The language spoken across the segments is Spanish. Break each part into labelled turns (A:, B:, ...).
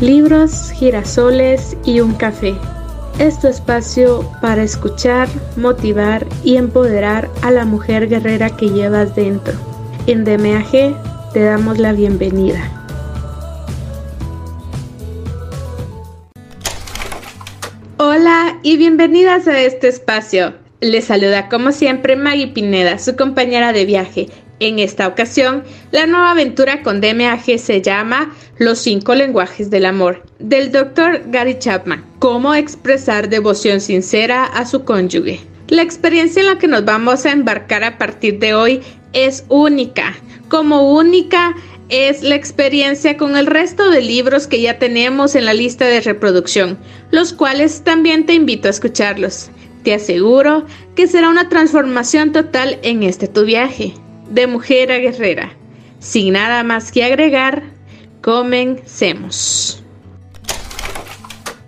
A: libros, girasoles y un café. Es tu espacio para escuchar, motivar y empoderar a la mujer guerrera que llevas dentro. En DMAG te damos la bienvenida. Hola y bienvenidas a este espacio. Les saluda como siempre Maggie Pineda, su compañera de viaje, en esta ocasión, la nueva aventura con DMAG se llama Los cinco lenguajes del amor, del Dr. Gary Chapman. Cómo expresar devoción sincera a su cónyuge. La experiencia en la que nos vamos a embarcar a partir de hoy es única. Como única es la experiencia con el resto de libros que ya tenemos en la lista de reproducción, los cuales también te invito a escucharlos. Te aseguro que será una transformación total en este tu viaje de mujer a guerrera. Sin nada más que agregar, comencemos.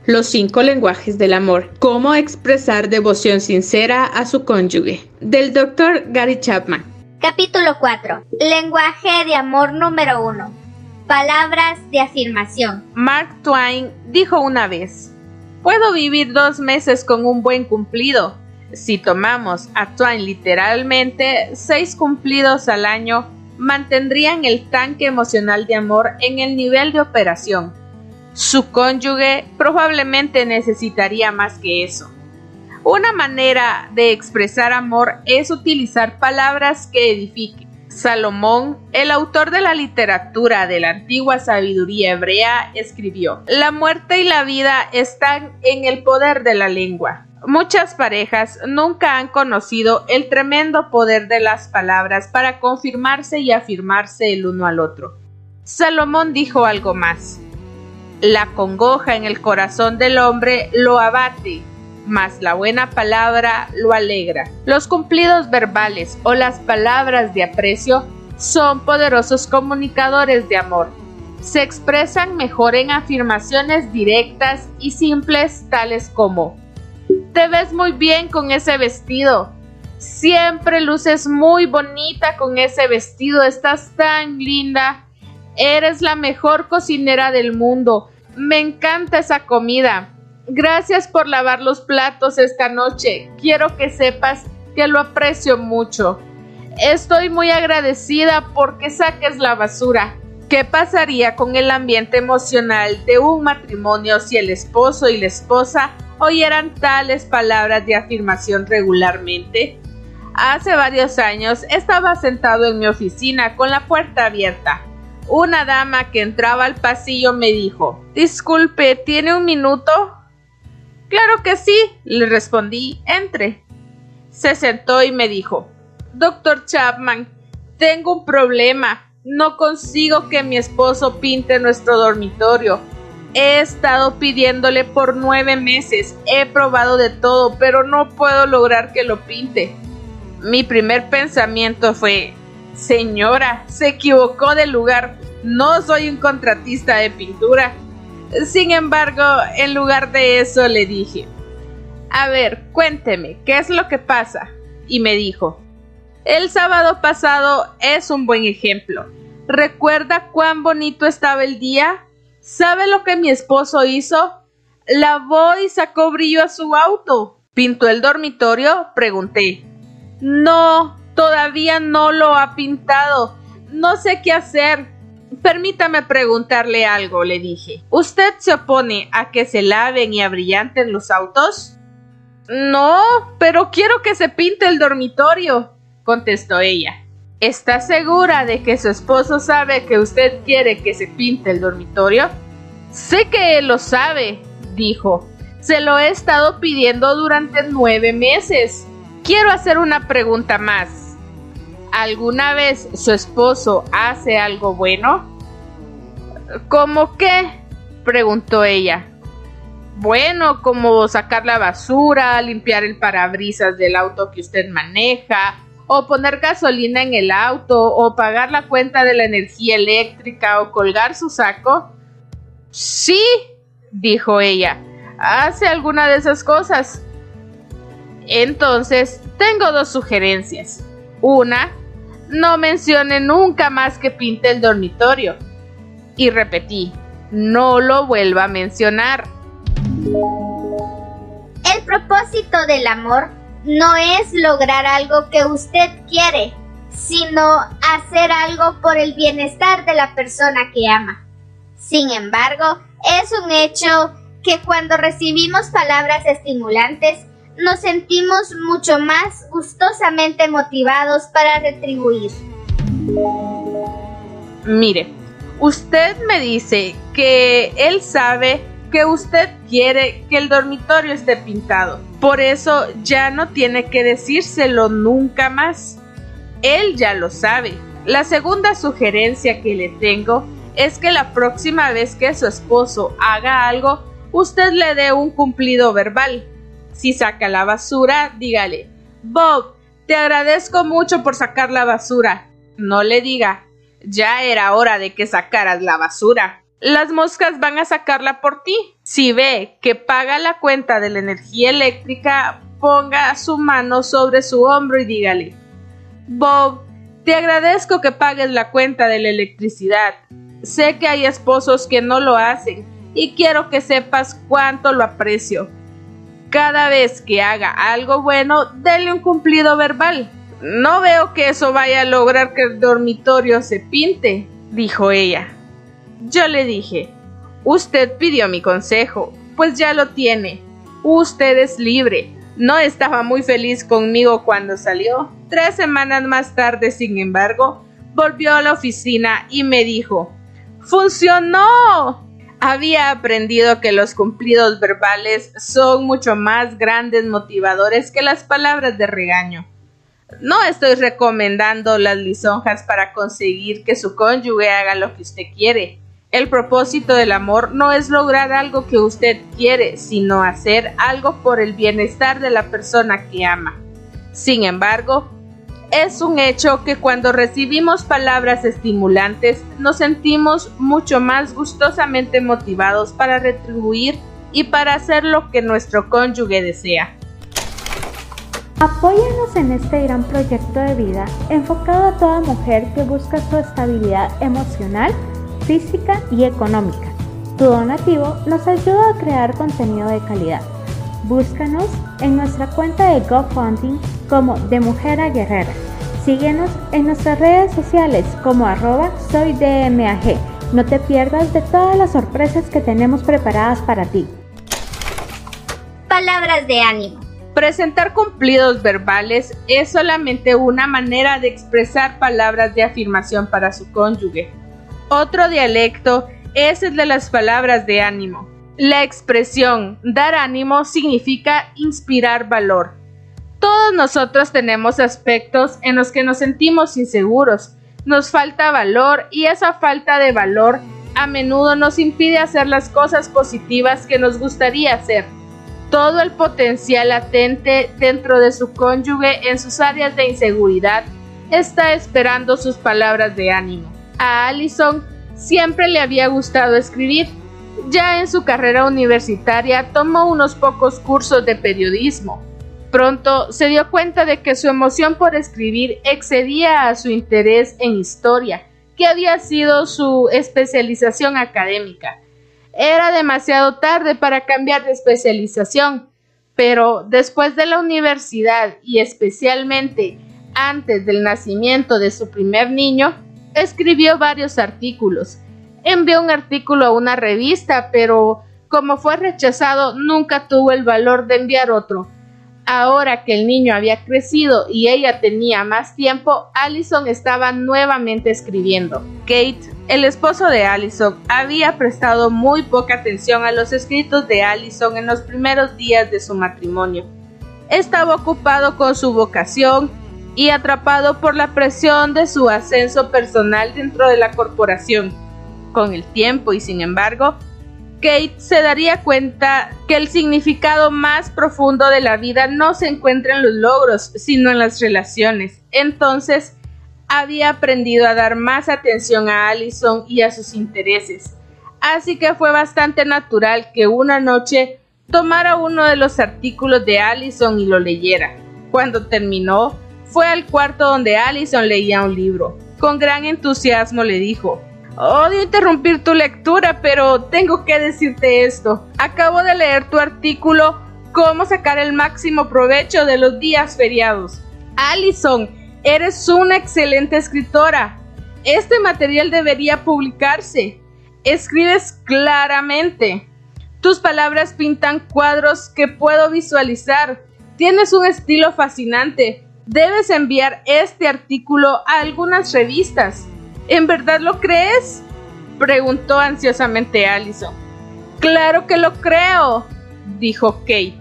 A: Los cinco lenguajes del amor. Cómo expresar devoción sincera a su cónyuge. Del Dr. Gary Chapman.
B: Capítulo 4. Lenguaje de amor número 1. Palabras de afirmación.
C: Mark Twain dijo una vez, puedo vivir dos meses con un buen cumplido, si tomamos a Twain literalmente, seis cumplidos al año mantendrían el tanque emocional de amor en el nivel de operación. Su cónyuge probablemente necesitaría más que eso. Una manera de expresar amor es utilizar palabras que edifiquen. Salomón, el autor de la literatura de la antigua sabiduría hebrea, escribió, La muerte y la vida están en el poder de la lengua. Muchas parejas nunca han conocido el tremendo poder de las palabras para confirmarse y afirmarse el uno al otro. Salomón dijo algo más. La congoja en el corazón del hombre lo abate, mas la buena palabra lo alegra. Los cumplidos verbales o las palabras de aprecio son poderosos comunicadores de amor. Se expresan mejor en afirmaciones directas y simples tales como te ves muy bien con ese vestido. Siempre luces muy bonita con ese vestido. Estás tan linda. Eres la mejor cocinera del mundo. Me encanta esa comida. Gracias por lavar los platos esta noche. Quiero que sepas que lo aprecio mucho. Estoy muy agradecida porque saques la basura. ¿Qué pasaría con el ambiente emocional de un matrimonio si el esposo y la esposa oyeran tales palabras de afirmación regularmente? Hace varios años estaba sentado en mi oficina con la puerta abierta. Una dama que entraba al pasillo me dijo Disculpe, ¿tiene un minuto? Claro que sí, le respondí, entre. Se sentó y me dijo Doctor Chapman, tengo un problema. No consigo que mi esposo pinte nuestro dormitorio. He estado pidiéndole por nueve meses. He probado de todo, pero no puedo lograr que lo pinte. Mi primer pensamiento fue, señora, se equivocó de lugar. No soy un contratista de pintura. Sin embargo, en lugar de eso le dije, a ver, cuénteme, ¿qué es lo que pasa? Y me dijo, el sábado pasado es un buen ejemplo. ¿Recuerda cuán bonito estaba el día? ¿Sabe lo que mi esposo hizo? Lavó y sacó brillo a su auto. ¿Pintó el dormitorio? Pregunté. No, todavía no lo ha pintado. No sé qué hacer. Permítame preguntarle algo, le dije. ¿Usted se opone a que se laven y abrillanten los autos? No, pero quiero que se pinte el dormitorio, contestó ella. ¿Está segura de que su esposo sabe que usted quiere que se pinte el dormitorio? Sé que él lo sabe, dijo. Se lo he estado pidiendo durante nueve meses. Quiero hacer una pregunta más. ¿Alguna vez su esposo hace algo bueno? ¿Cómo qué? preguntó ella. Bueno, como sacar la basura, limpiar el parabrisas del auto que usted maneja, o poner gasolina en el auto, o pagar la cuenta de la energía eléctrica, o colgar su saco? Sí, dijo ella, hace alguna de esas cosas. Entonces, tengo dos sugerencias. Una, no mencione nunca más que pinte el dormitorio. Y repetí, no lo vuelva a mencionar.
B: El propósito del amor no es lograr algo que usted quiere, sino hacer algo por el bienestar de la persona que ama. Sin embargo, es un hecho que cuando recibimos palabras estimulantes, nos sentimos mucho más gustosamente motivados para retribuir.
C: Mire, usted me dice que él sabe que usted quiere que el dormitorio esté pintado. Por eso ya no tiene que decírselo nunca más. Él ya lo sabe. La segunda sugerencia que le tengo es que la próxima vez que su esposo haga algo, usted le dé un cumplido verbal. Si saca la basura, dígale, Bob, te agradezco mucho por sacar la basura. No le diga, ya era hora de que sacaras la basura. Las moscas van a sacarla por ti. Si ve que paga la cuenta de la energía eléctrica, ponga su mano sobre su hombro y dígale, Bob, te agradezco que pagues la cuenta de la electricidad. Sé que hay esposos que no lo hacen y quiero que sepas cuánto lo aprecio. Cada vez que haga algo bueno, dele un cumplido verbal. No veo que eso vaya a lograr que el dormitorio se pinte, dijo ella. Yo le dije, usted pidió mi consejo, pues ya lo tiene. Usted es libre. No estaba muy feliz conmigo cuando salió. Tres semanas más tarde, sin embargo, volvió a la oficina y me dijo, ¡Funcionó! Había aprendido que los cumplidos verbales son mucho más grandes motivadores que las palabras de regaño. No estoy recomendando las lisonjas para conseguir que su cónyuge haga lo que usted quiere. El propósito del amor no es lograr algo que usted quiere, sino hacer algo por el bienestar de la persona que ama. Sin embargo, es un hecho que cuando recibimos palabras estimulantes nos sentimos mucho más gustosamente motivados para retribuir y para hacer lo que nuestro cónyuge desea.
D: Apóyanos en este gran proyecto de vida enfocado a toda mujer que busca su estabilidad emocional, física y económica. Tu donativo nos ayuda a crear contenido de calidad. Búscanos en nuestra cuenta de GoFundMe como De Mujer a Guerrera. Síguenos en nuestras redes sociales como arroba soydmag. No te pierdas de todas las sorpresas que tenemos preparadas para ti.
B: Palabras de ánimo.
C: Presentar cumplidos verbales es solamente una manera de expresar palabras de afirmación para su cónyuge. Otro dialecto es el de las palabras de ánimo. La expresión dar ánimo significa inspirar valor. Todos nosotros tenemos aspectos en los que nos sentimos inseguros, nos falta valor y esa falta de valor a menudo nos impide hacer las cosas positivas que nos gustaría hacer. Todo el potencial latente dentro de su cónyuge en sus áreas de inseguridad está esperando sus palabras de ánimo. A Allison siempre le había gustado escribir. Ya en su carrera universitaria tomó unos pocos cursos de periodismo Pronto se dio cuenta de que su emoción por escribir excedía a su interés en historia, que había sido su especialización académica. Era demasiado tarde para cambiar de especialización, pero después de la universidad y especialmente antes del nacimiento de su primer niño, escribió varios artículos. Envió un artículo a una revista, pero como fue rechazado, nunca tuvo el valor de enviar otro Ahora que el niño había crecido y ella tenía más tiempo, Allison estaba nuevamente escribiendo. Kate, el esposo de Allison, había prestado muy poca atención a los escritos de Allison en los primeros días de su matrimonio. Estaba ocupado con su vocación y atrapado por la presión de su ascenso personal dentro de la corporación. Con el tiempo y sin embargo, Kate se daría cuenta que el significado más profundo de la vida no se encuentra en los logros, sino en las relaciones. Entonces, había aprendido a dar más atención a Allison y a sus intereses. Así que fue bastante natural que una noche tomara uno de los artículos de Allison y lo leyera. Cuando terminó, fue al cuarto donde Allison leía un libro. Con gran entusiasmo le dijo, Odio interrumpir tu lectura, pero tengo que decirte esto. Acabo de leer tu artículo Cómo sacar el máximo provecho de los días feriados. Allison, eres una excelente escritora. Este material debería publicarse. Escribes claramente. Tus palabras pintan cuadros que puedo visualizar. Tienes un estilo fascinante. Debes enviar este artículo a algunas revistas. ¿En verdad lo crees? preguntó ansiosamente Allison. Claro que lo creo, dijo Kate.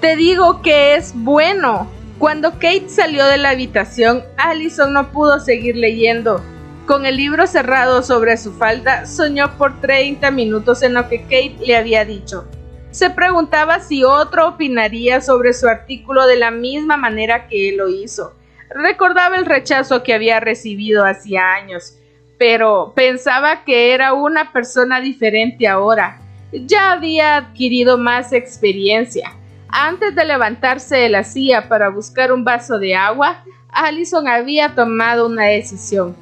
C: Te digo que es bueno. Cuando Kate salió de la habitación, Allison no pudo seguir leyendo. Con el libro cerrado sobre su falda, soñó por 30 minutos en lo que Kate le había dicho. Se preguntaba si otro opinaría sobre su artículo de la misma manera que él lo hizo. Recordaba el rechazo que había recibido hacía años, pero pensaba que era una persona diferente ahora. Ya había adquirido más experiencia. Antes de levantarse de la silla para buscar un vaso de agua, Allison había tomado una decisión.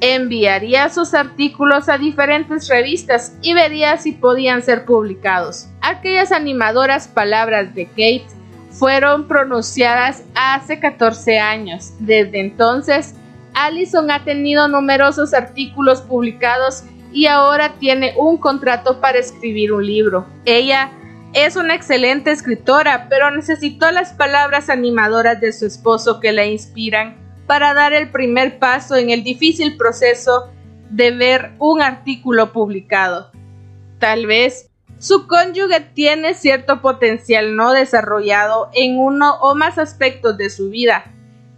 C: Enviaría sus artículos a diferentes revistas y vería si podían ser publicados. Aquellas animadoras palabras de Kate fueron pronunciadas hace 14 años. Desde entonces, Allison ha tenido numerosos artículos publicados y ahora tiene un contrato para escribir un libro. Ella es una excelente escritora, pero necesitó las palabras animadoras de su esposo que la inspiran para dar el primer paso en el difícil proceso de ver un artículo publicado. Tal vez su cónyuge tiene cierto potencial no desarrollado en uno o más aspectos de su vida.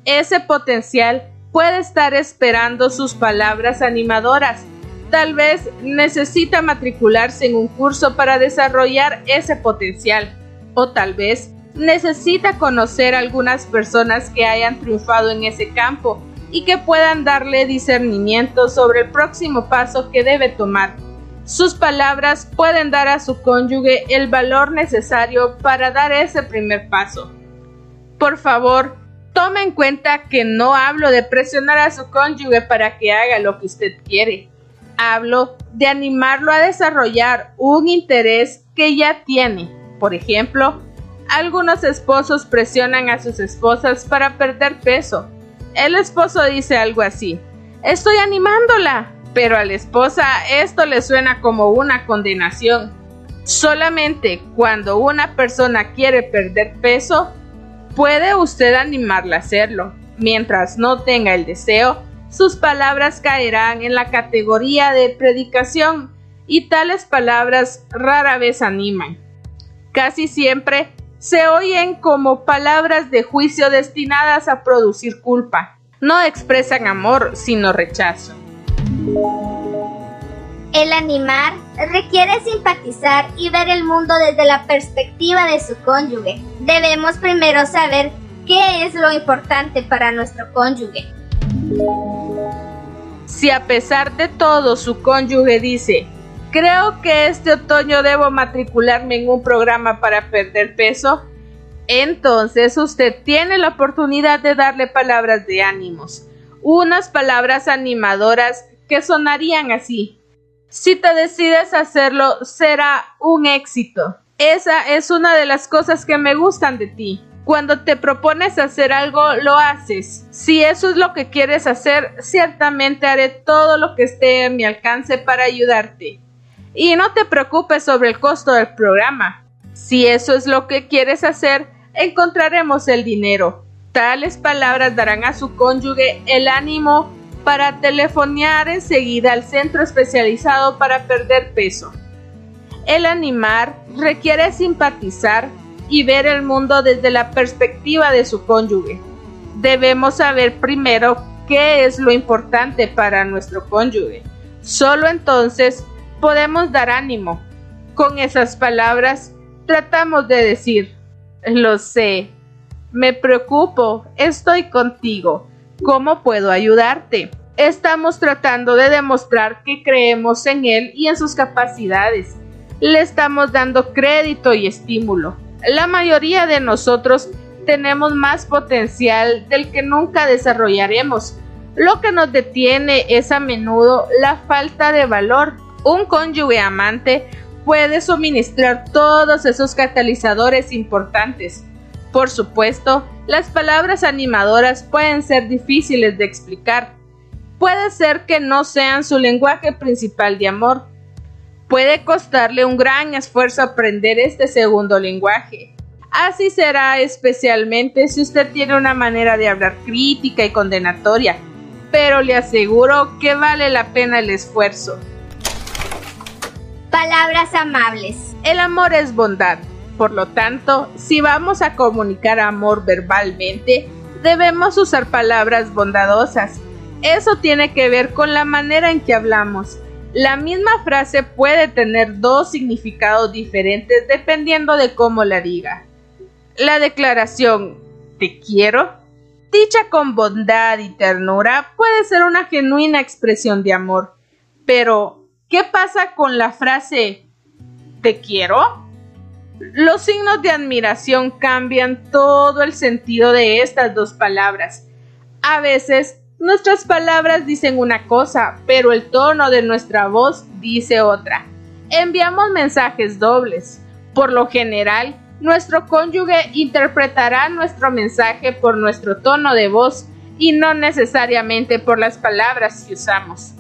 C: Ese potencial puede estar esperando sus palabras animadoras. Tal vez necesita matricularse en un curso para desarrollar ese potencial. O tal vez necesita conocer algunas personas que hayan triunfado en ese campo y que puedan darle discernimiento sobre el próximo paso que debe tomar. Sus palabras pueden dar a su cónyuge el valor necesario para dar ese primer paso. Por favor, tome en cuenta que no hablo de presionar a su cónyuge para que haga lo que usted quiere. Hablo de animarlo a desarrollar un interés que ya tiene. Por ejemplo, algunos esposos presionan a sus esposas para perder peso. El esposo dice algo así, estoy animándola, pero a la esposa esto le suena como una condenación. Solamente cuando una persona quiere perder peso, puede usted animarla a hacerlo. Mientras no tenga el deseo, sus palabras caerán en la categoría de predicación y tales palabras rara vez animan. Casi siempre se oyen como palabras de juicio destinadas a producir culpa. No expresan amor, sino rechazo.
B: El animar requiere simpatizar y ver el mundo desde la perspectiva de su cónyuge. Debemos primero saber qué es lo importante para nuestro cónyuge.
C: Si a pesar de todo su cónyuge dice, creo que este otoño debo matricularme en un programa para perder peso, entonces usted tiene la oportunidad de darle palabras de ánimos, unas palabras animadoras que sonarían así. Si te decides hacerlo, será un éxito. Esa es una de las cosas que me gustan de ti. Cuando te propones hacer algo, lo haces. Si eso es lo que quieres hacer, ciertamente haré todo lo que esté en mi alcance para ayudarte. Y no te preocupes sobre el costo del programa. Si eso es lo que quieres hacer, encontraremos el dinero. Tales palabras darán a su cónyuge el ánimo para telefonear enseguida al centro especializado para perder peso. El animar requiere simpatizar y ver el mundo desde la perspectiva de su cónyuge. Debemos saber primero qué es lo importante para nuestro cónyuge. Solo entonces podemos dar ánimo. Con esas palabras tratamos de decir, lo sé, me preocupo, estoy contigo ¿Cómo puedo ayudarte? Estamos tratando de demostrar que creemos en él y en sus capacidades. Le estamos dando crédito y estímulo. La mayoría de nosotros tenemos más potencial del que nunca desarrollaremos. Lo que nos detiene es a menudo la falta de valor. Un cónyuge amante puede suministrar todos esos catalizadores importantes. Por supuesto, las palabras animadoras pueden ser difíciles de explicar. Puede ser que no sean su lenguaje principal de amor. Puede costarle un gran esfuerzo aprender este segundo lenguaje. Así será especialmente si usted tiene una manera de hablar crítica y condenatoria, pero le aseguro que vale la pena el esfuerzo.
B: Palabras amables.
C: El amor es bondad. Por lo tanto, si vamos a comunicar amor verbalmente, debemos usar palabras bondadosas. Eso tiene que ver con la manera en que hablamos. La misma frase puede tener dos significados diferentes dependiendo de cómo la diga. La declaración te quiero, dicha con bondad y ternura, puede ser una genuina expresión de amor. Pero, ¿qué pasa con la frase te quiero? Los signos de admiración cambian todo el sentido de estas dos palabras. A veces nuestras palabras dicen una cosa, pero el tono de nuestra voz dice otra. Enviamos mensajes dobles. Por lo general, nuestro cónyuge interpretará nuestro mensaje por nuestro tono de voz y no necesariamente por las palabras que usamos.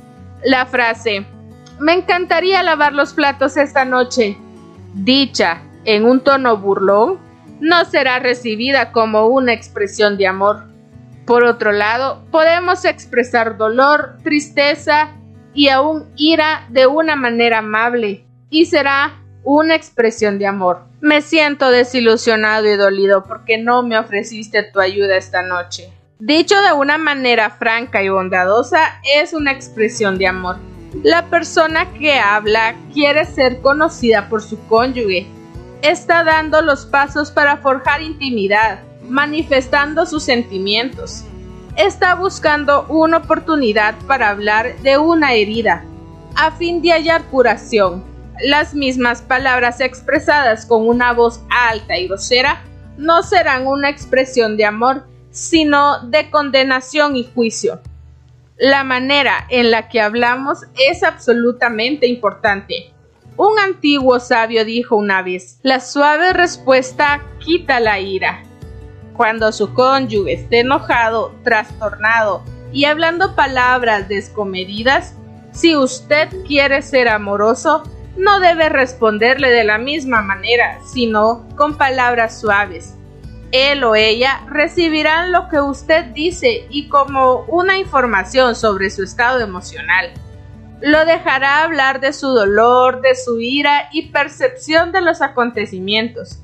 C: La frase Me encantaría lavar los platos esta noche, dicha en un tono burlón, no será recibida como una expresión de amor. Por otro lado, podemos expresar dolor, tristeza y aún ira de una manera amable, y será una expresión de amor. Me siento desilusionado y dolido porque no me ofreciste tu ayuda esta noche. Dicho de una manera franca y bondadosa, es una expresión de amor. La persona que habla quiere ser conocida por su cónyuge. Está dando los pasos para forjar intimidad, manifestando sus sentimientos. Está buscando una oportunidad para hablar de una herida, a fin de hallar curación las mismas palabras expresadas con una voz alta y grosera no serán una expresión de amor, sino de condenación y juicio. La manera en la que hablamos es absolutamente importante. Un antiguo sabio dijo una vez, la suave respuesta quita la ira. Cuando su cónyuge esté enojado, trastornado y hablando palabras descomedidas, si usted quiere ser amoroso, no debe responderle de la misma manera, sino con palabras suaves. Él o ella recibirán lo que usted dice y como una información sobre su estado emocional. Lo dejará hablar de su dolor, de su ira y percepción de los acontecimientos.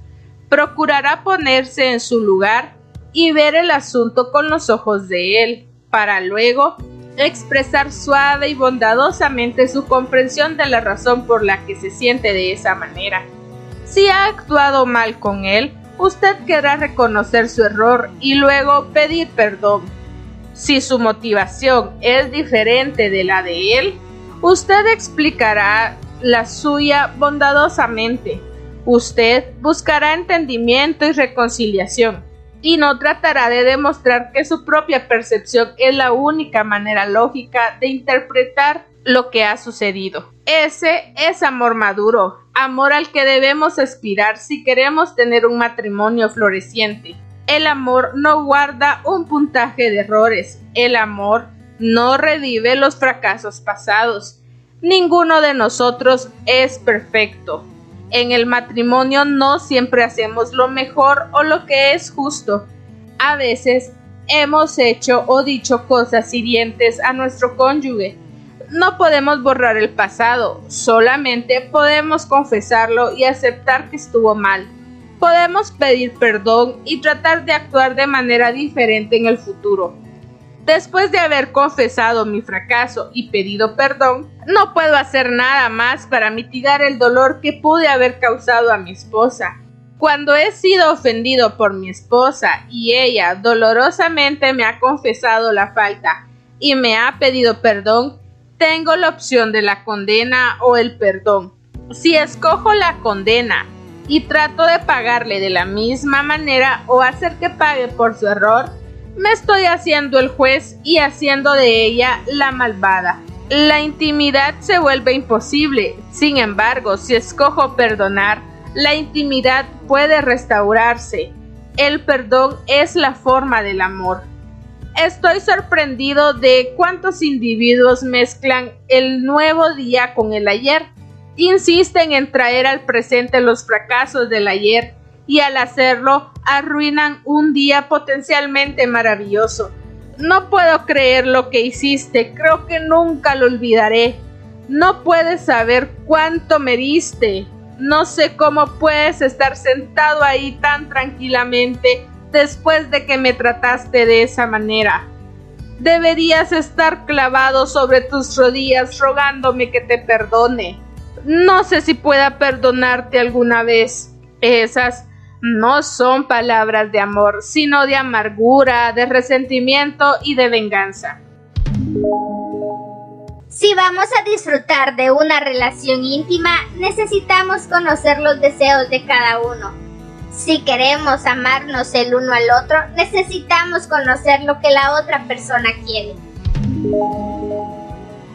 C: Procurará ponerse en su lugar y ver el asunto con los ojos de él, para luego expresar suave y bondadosamente su comprensión de la razón por la que se siente de esa manera. Si ha actuado mal con él, usted querrá reconocer su error y luego pedir perdón. Si su motivación es diferente de la de él, usted explicará la suya bondadosamente. Usted buscará entendimiento y reconciliación y no tratará de demostrar que su propia percepción es la única manera lógica de interpretar lo que ha sucedido. Ese es amor maduro, amor al que debemos aspirar si queremos tener un matrimonio floreciente. El amor no guarda un puntaje de errores, el amor no revive los fracasos pasados. Ninguno de nosotros es perfecto. En el matrimonio no siempre hacemos lo mejor o lo que es justo. A veces hemos hecho o dicho cosas hirientes a nuestro cónyuge. No podemos borrar el pasado, solamente podemos confesarlo y aceptar que estuvo mal. Podemos pedir perdón y tratar de actuar de manera diferente en el futuro. Después de haber confesado mi fracaso y pedido perdón, no puedo hacer nada más para mitigar el dolor que pude haber causado a mi esposa. Cuando he sido ofendido por mi esposa y ella dolorosamente me ha confesado la falta y me ha pedido perdón, tengo la opción de la condena o el perdón. Si escojo la condena y trato de pagarle de la misma manera o hacer que pague por su error, me estoy haciendo el juez y haciendo de ella la malvada. La intimidad se vuelve imposible. Sin embargo, si escojo perdonar, la intimidad puede restaurarse. El perdón es la forma del amor. Estoy sorprendido de cuántos individuos mezclan el nuevo día con el ayer. Insisten en traer al presente los fracasos del ayer y al hacerlo arruinan un día potencialmente maravilloso. No puedo creer lo que hiciste, creo que nunca lo olvidaré. No puedes saber cuánto me diste. No sé cómo puedes estar sentado ahí tan tranquilamente después de que me trataste de esa manera. Deberías estar clavado sobre tus rodillas rogándome que te perdone. No sé si pueda perdonarte alguna vez. Esas no son palabras de amor, sino de amargura, de resentimiento y de venganza.
B: Si vamos a disfrutar de una relación íntima, necesitamos conocer los deseos de cada uno si queremos amarnos el uno al otro, necesitamos conocer lo que la otra persona quiere.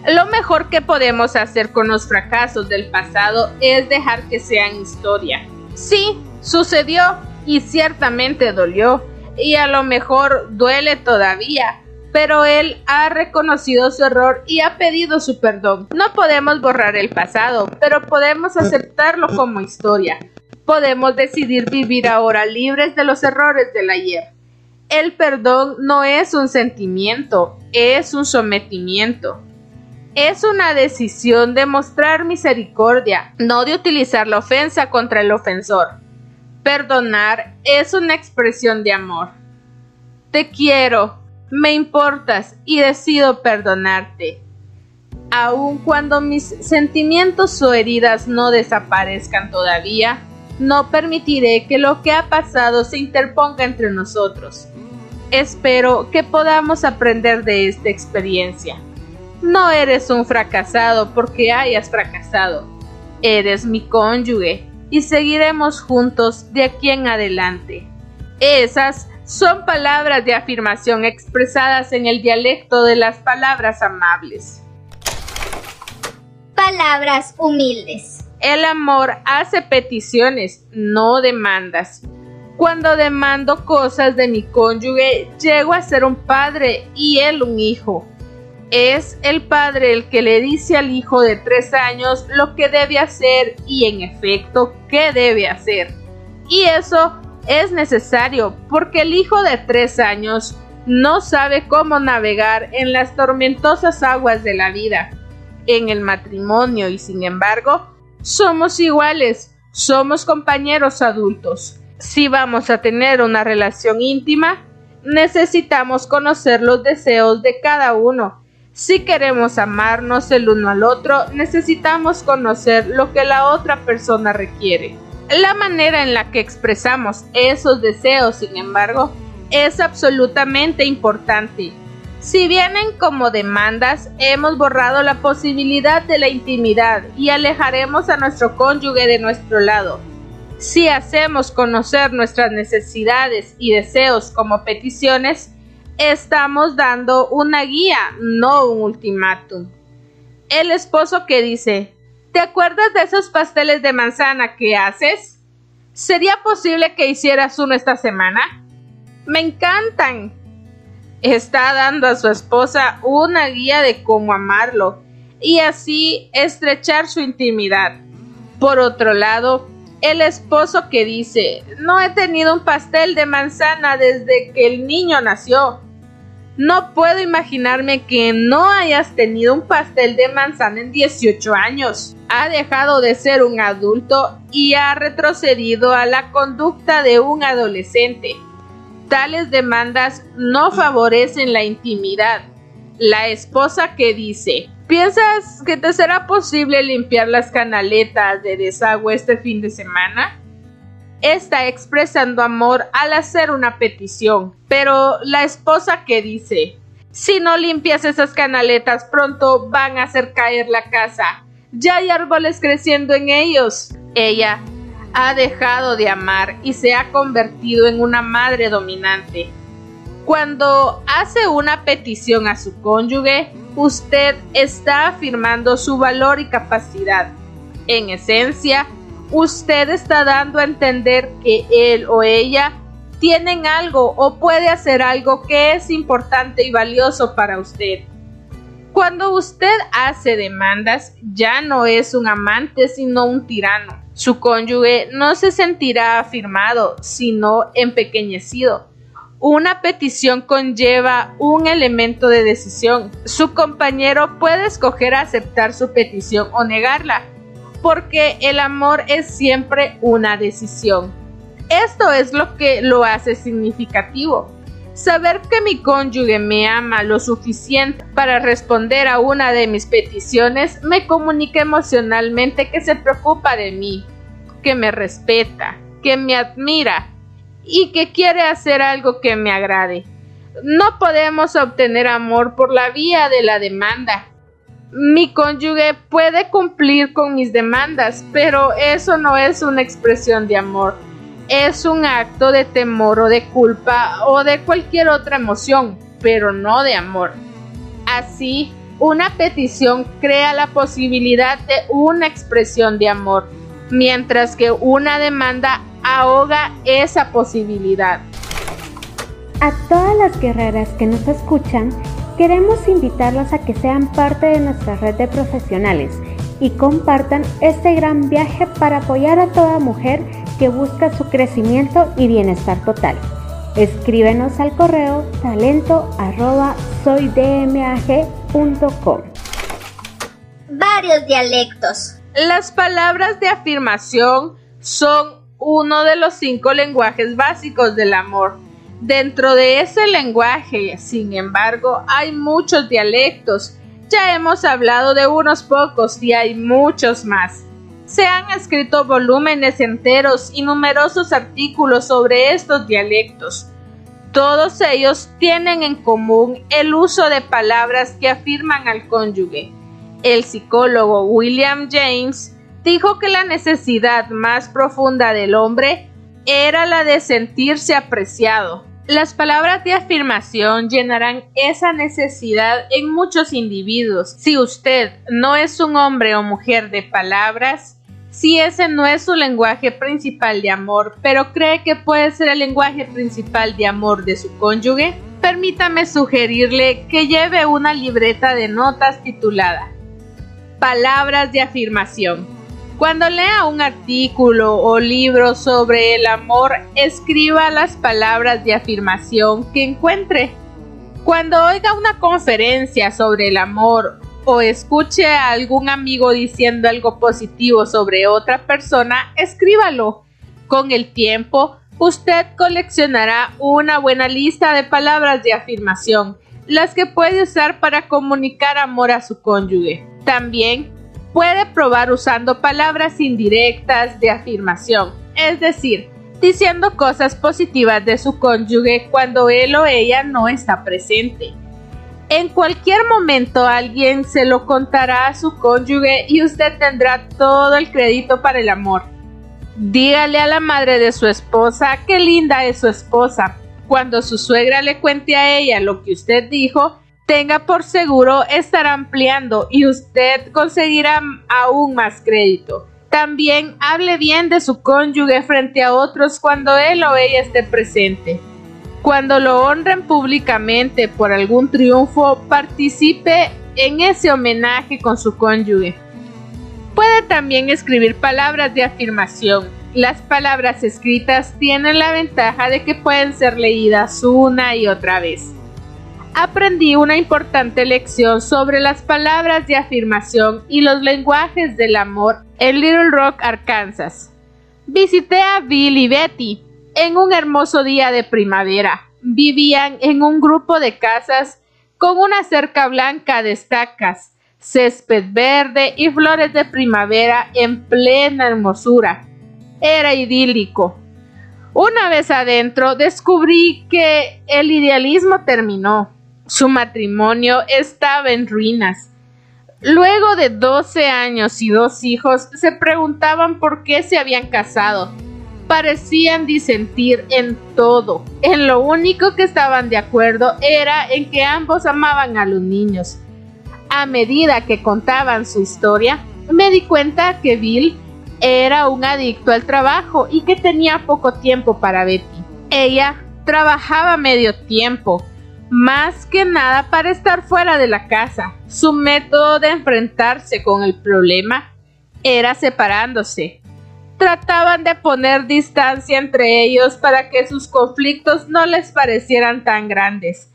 C: Lo mejor que podemos hacer con los fracasos del pasado es dejar que sean historia. Sí, sucedió y ciertamente dolió, y a lo mejor duele todavía, pero él ha reconocido su error y ha pedido su perdón. No podemos borrar el pasado, pero podemos aceptarlo como historia podemos decidir vivir ahora libres de los errores del ayer. El perdón no es un sentimiento, es un sometimiento. Es una decisión de mostrar misericordia, no de utilizar la ofensa contra el ofensor. Perdonar es una expresión de amor. Te quiero, me importas y decido perdonarte. Aun cuando mis sentimientos o heridas no desaparezcan todavía, no permitiré que lo que ha pasado se interponga entre nosotros. Espero que podamos aprender de esta experiencia. No eres un fracasado porque hayas fracasado. Eres mi cónyuge y seguiremos juntos de aquí en adelante. Esas son palabras de afirmación expresadas en el dialecto de las palabras amables.
B: Palabras humildes.
C: El amor hace peticiones, no demandas. Cuando demando cosas de mi cónyuge, llego a ser un padre y él un hijo. Es el padre el que le dice al hijo de tres años lo que debe hacer y en efecto qué debe hacer. Y eso es necesario porque el hijo de tres años no sabe cómo navegar en las tormentosas aguas de la vida, en el matrimonio y sin embargo somos iguales, somos compañeros adultos. Si vamos a tener una relación íntima, necesitamos conocer los deseos de cada uno. Si queremos amarnos el uno al otro, necesitamos conocer lo que la otra persona requiere. La manera en la que expresamos esos deseos, sin embargo, es absolutamente importante. Si vienen como demandas, hemos borrado la posibilidad de la intimidad y alejaremos a nuestro cónyuge de nuestro lado. Si hacemos conocer nuestras necesidades y deseos como peticiones, estamos dando una guía, no un ultimátum. El esposo que dice, ¿te acuerdas de esos pasteles de manzana que haces? ¿Sería posible que hicieras uno esta semana? Me encantan, está dando a su esposa una guía de cómo amarlo y así estrechar su intimidad. Por otro lado, el esposo que dice, no he tenido un pastel de manzana desde que el niño nació. No puedo imaginarme que no hayas tenido un pastel de manzana en 18 años. Ha dejado de ser un adulto y ha retrocedido a la conducta de un adolescente. Tales demandas no favorecen la intimidad. La esposa que dice, ¿piensas que te será posible limpiar las canaletas de desagüe este fin de semana? Está expresando amor al hacer una petición, pero la esposa que dice, si no limpias esas canaletas pronto van a hacer caer la casa. Ya hay árboles creciendo en ellos. Ella ha dejado de amar y se ha convertido en una madre dominante. Cuando hace una petición a su cónyuge, usted está afirmando su valor y capacidad. En esencia, usted está dando a entender que él o ella tienen algo o puede hacer algo que es importante y valioso para usted. Cuando usted hace demandas, ya no es un amante, sino un tirano. Su cónyuge no se sentirá afirmado, sino empequeñecido. Una petición conlleva un elemento de decisión. Su compañero puede escoger aceptar su petición o negarla, porque el amor es siempre una decisión. Esto es lo que lo hace significativo. Saber que mi cónyuge me ama lo suficiente para responder a una de mis peticiones me comunica emocionalmente que se preocupa de mí, que me respeta, que me admira y que quiere hacer algo que me agrade. No podemos obtener amor por la vía de la demanda. Mi cónyuge puede cumplir con mis demandas, pero eso no es una expresión de amor es un acto de temor o de culpa o de cualquier otra emoción, pero no de amor. Así, una petición crea la posibilidad de una expresión de amor, mientras que una demanda ahoga esa posibilidad.
D: A todas las guerreras que nos escuchan, queremos invitarlas a que sean parte de nuestra red de profesionales y compartan este gran viaje para apoyar a toda mujer que busca su crecimiento y bienestar total. Escríbenos al correo talento
B: Varios dialectos.
C: Las palabras de afirmación son uno de los cinco lenguajes básicos del amor. Dentro de ese lenguaje, sin embargo, hay muchos dialectos. Ya hemos hablado de unos pocos y hay muchos más. Se han escrito volúmenes enteros y numerosos artículos sobre estos dialectos. Todos ellos tienen en común el uso de palabras que afirman al cónyuge. El psicólogo William James dijo que la necesidad más profunda del hombre era la de sentirse apreciado. Las palabras de afirmación llenarán esa necesidad en muchos individuos. Si usted no es un hombre o mujer de palabras, si ese no es su lenguaje principal de amor, pero cree que puede ser el lenguaje principal de amor de su cónyuge, permítame sugerirle que lleve una libreta de notas titulada Palabras de afirmación. Cuando lea un artículo o libro sobre el amor, escriba las palabras de afirmación que encuentre. Cuando oiga una conferencia sobre el amor o escuche a algún amigo diciendo algo positivo sobre otra persona, escríbalo. Con el tiempo, usted coleccionará una buena lista de palabras de afirmación, las que puede usar para comunicar amor a su cónyuge. También puede probar usando palabras indirectas de afirmación, es decir, diciendo cosas positivas de su cónyuge cuando él o ella no está presente. En cualquier momento alguien se lo contará a su cónyuge y usted tendrá todo el crédito para el amor. Dígale a la madre de su esposa qué linda es su esposa. Cuando su suegra le cuente a ella lo que usted dijo, tenga por seguro estar ampliando y usted conseguirá aún más crédito. También hable bien de su cónyuge frente a otros cuando él o ella esté presente. Cuando lo honren públicamente por algún triunfo, participe en ese homenaje con su cónyuge. Puede también escribir palabras de afirmación. Las palabras escritas tienen la ventaja de que pueden ser leídas una y otra vez. Aprendí una importante lección sobre las palabras de afirmación y los lenguajes del amor en Little Rock, Arkansas. Visité a Bill y Betty, en un hermoso día de primavera. Vivían en un grupo de casas con una cerca blanca de estacas, césped verde y flores de primavera en plena hermosura. Era idílico. Una vez adentro descubrí que el idealismo terminó. Su matrimonio estaba en ruinas. Luego de 12 años y dos hijos, se preguntaban por qué se habían casado parecían disentir en todo. En lo único que estaban de acuerdo era en que ambos amaban a los niños. A medida que contaban su historia, me di cuenta que Bill era un adicto al trabajo y que tenía poco tiempo para Betty. Ella trabajaba medio tiempo, más que nada para estar fuera de la casa. Su método de enfrentarse con el problema era separándose. Trataban de poner distancia entre ellos para que sus conflictos no les parecieran tan grandes.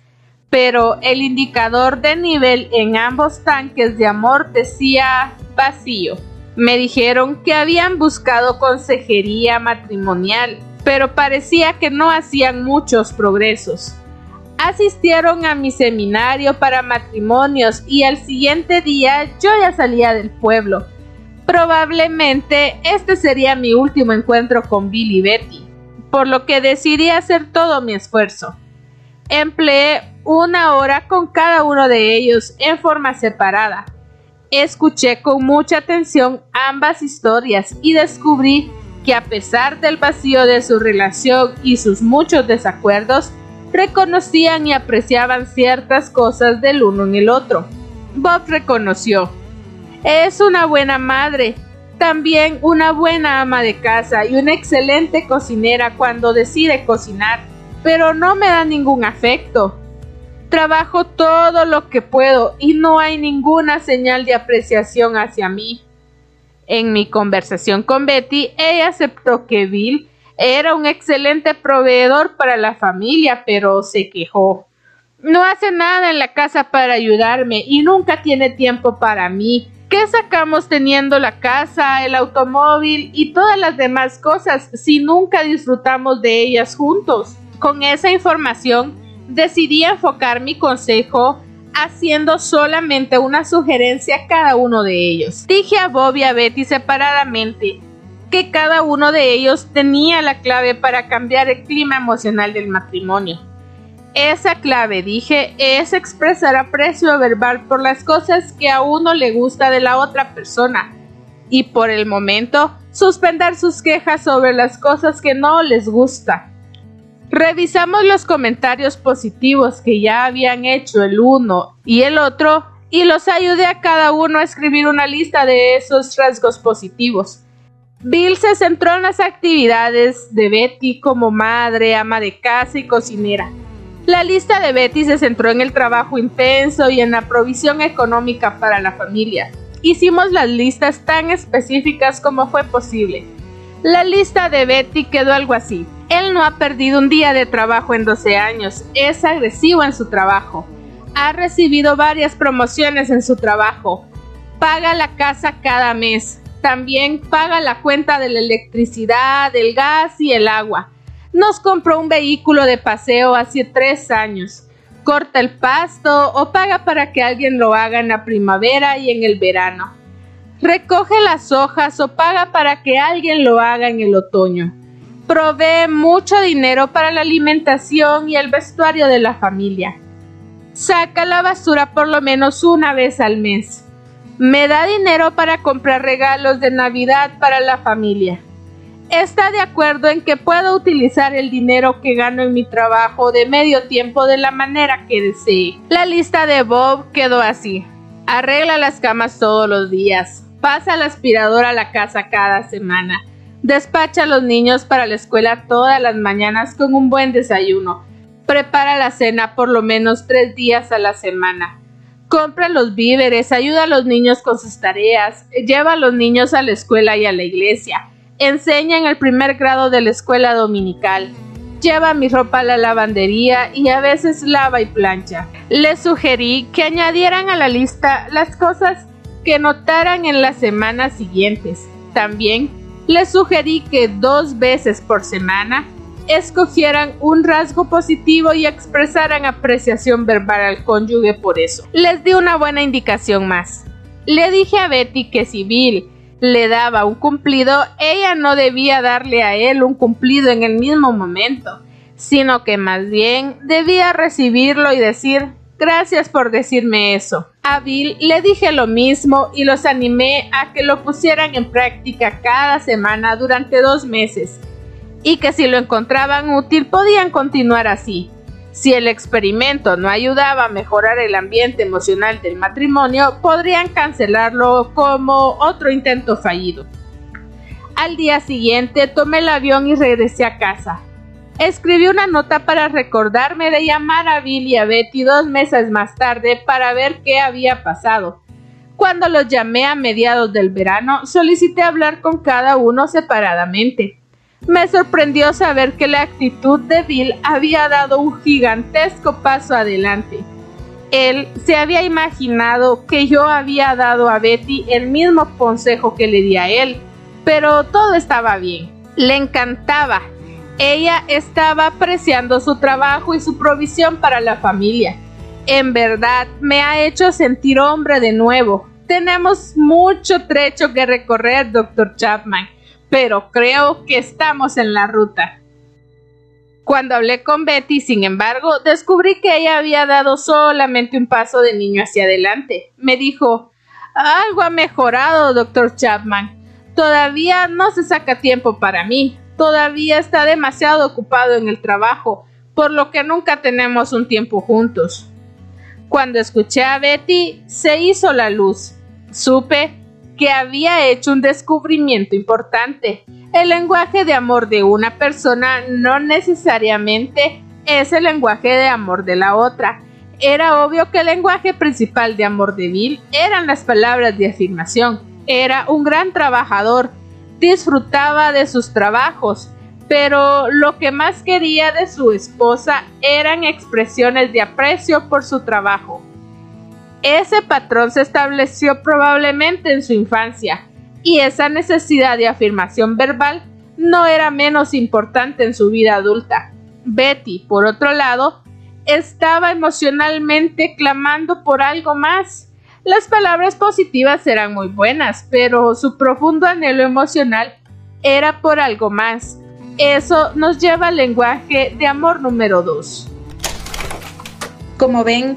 C: Pero el indicador de nivel en ambos tanques de amor decía vacío. Me dijeron que habían buscado consejería matrimonial, pero parecía que no hacían muchos progresos. Asistieron a mi seminario para matrimonios y al siguiente día yo ya salía del pueblo Probablemente este sería mi último encuentro con Bill y Betty, por lo que decidí hacer todo mi esfuerzo. Empleé una hora con cada uno de ellos en forma separada. Escuché con mucha atención ambas historias y descubrí que a pesar del vacío de su relación y sus muchos desacuerdos, reconocían y apreciaban ciertas cosas del uno en el otro. Bob reconoció es una buena madre, también una buena ama de casa y una excelente cocinera cuando decide cocinar, pero no me da ningún afecto. Trabajo todo lo que puedo y no hay ninguna señal de apreciación hacia mí. En mi conversación con Betty, ella aceptó que Bill era un excelente proveedor para la familia, pero se quejó. No hace nada en la casa para ayudarme y nunca tiene tiempo para mí. ¿Qué sacamos teniendo la casa, el automóvil y todas las demás cosas si nunca disfrutamos de ellas juntos? Con esa información decidí enfocar mi consejo haciendo solamente una sugerencia a cada uno de ellos. Dije a Bob y a Betty separadamente que cada uno de ellos tenía la clave para cambiar el clima emocional del matrimonio. Esa clave, dije, es expresar aprecio verbal por las cosas que a uno le gusta de la otra persona y por el momento suspender sus quejas sobre las cosas que no les gusta. Revisamos los comentarios positivos que ya habían hecho el uno y el otro y los ayudé a cada uno a escribir una lista de esos rasgos positivos. Bill se centró en las actividades de Betty como madre, ama de casa y cocinera. La lista de Betty se centró en el trabajo intenso y en la provisión económica para la familia. Hicimos las listas tan específicas como fue posible. La lista de Betty quedó algo así. Él no ha perdido un día de trabajo en 12 años, es agresivo en su trabajo, ha recibido varias promociones en su trabajo, paga la casa cada mes, también paga la cuenta de la electricidad, el gas y el agua nos compró un vehículo de paseo hace tres años. Corta el pasto o paga para que alguien lo haga en la primavera y en el verano. Recoge las hojas o paga para que alguien lo haga en el otoño. Provee mucho dinero para la alimentación y el vestuario de la familia. Saca la basura por lo menos una vez al mes. Me da dinero para comprar regalos de Navidad para la familia está de acuerdo en que puedo utilizar el dinero que gano en mi trabajo de medio tiempo de la manera que desee. La lista de Bob quedó así. Arregla las camas todos los días. Pasa la aspiradora a la casa cada semana. Despacha a los niños para la escuela todas las mañanas con un buen desayuno. Prepara la cena por lo menos tres días a la semana. Compra los víveres, ayuda a los niños con sus tareas, lleva a los niños a la escuela y a la iglesia Enseña en el primer grado de la escuela dominical. Lleva mi ropa a la lavandería y a veces lava y plancha. Le sugerí que añadieran a la lista las cosas que notaran en las semanas siguientes. También le sugerí que dos veces por semana escogieran un rasgo positivo y expresaran apreciación verbal al cónyuge por eso. Les di una buena indicación más. Le dije a Betty que si Bill le daba un cumplido, ella no debía darle a él un cumplido en el mismo momento, sino que más bien debía recibirlo y decir gracias por decirme eso. A Bill le dije lo mismo y los animé a que lo pusieran en práctica cada semana durante dos meses. Y que si lo encontraban útil podían continuar así. Si el experimento no ayudaba a mejorar el ambiente emocional del matrimonio, podrían cancelarlo como otro intento fallido. Al día siguiente tomé el avión y regresé a casa. Escribí una nota para recordarme de llamar a Bill y a Betty dos meses más tarde para ver qué había pasado. Cuando los llamé a mediados del verano, solicité hablar con cada uno separadamente. Me sorprendió saber que la actitud de Bill había dado un gigantesco paso adelante. Él se había imaginado que yo había dado a Betty el mismo consejo que le di a él, pero todo estaba bien. Le encantaba. Ella estaba apreciando su trabajo y su provisión para la familia. En verdad, me ha hecho sentir hombre de nuevo. Tenemos mucho trecho que recorrer, doctor Chapman, pero creo que estamos en la ruta. Cuando hablé con Betty, sin embargo, descubrí que ella había dado solamente un paso de niño hacia adelante. Me dijo, algo ha mejorado, doctor Chapman. Todavía no se saca tiempo para mí. Todavía está demasiado ocupado en el trabajo, por lo que nunca tenemos un tiempo juntos. Cuando escuché a Betty, se hizo la luz. Supe que había hecho un descubrimiento importante. El lenguaje de amor de una persona no necesariamente es el lenguaje de amor de la otra. Era obvio que el lenguaje principal de amor de Bill eran las palabras de afirmación. Era un gran trabajador, disfrutaba de sus trabajos, pero lo que más quería de su esposa eran expresiones de aprecio por su trabajo. Ese patrón se estableció probablemente en su infancia, y esa necesidad de afirmación verbal no era menos importante en su vida adulta. Betty, por otro lado, estaba emocionalmente clamando por algo más. Las palabras positivas eran muy buenas, pero su profundo anhelo emocional era por algo más. Eso nos lleva al lenguaje de amor número 2.
A: Como ven,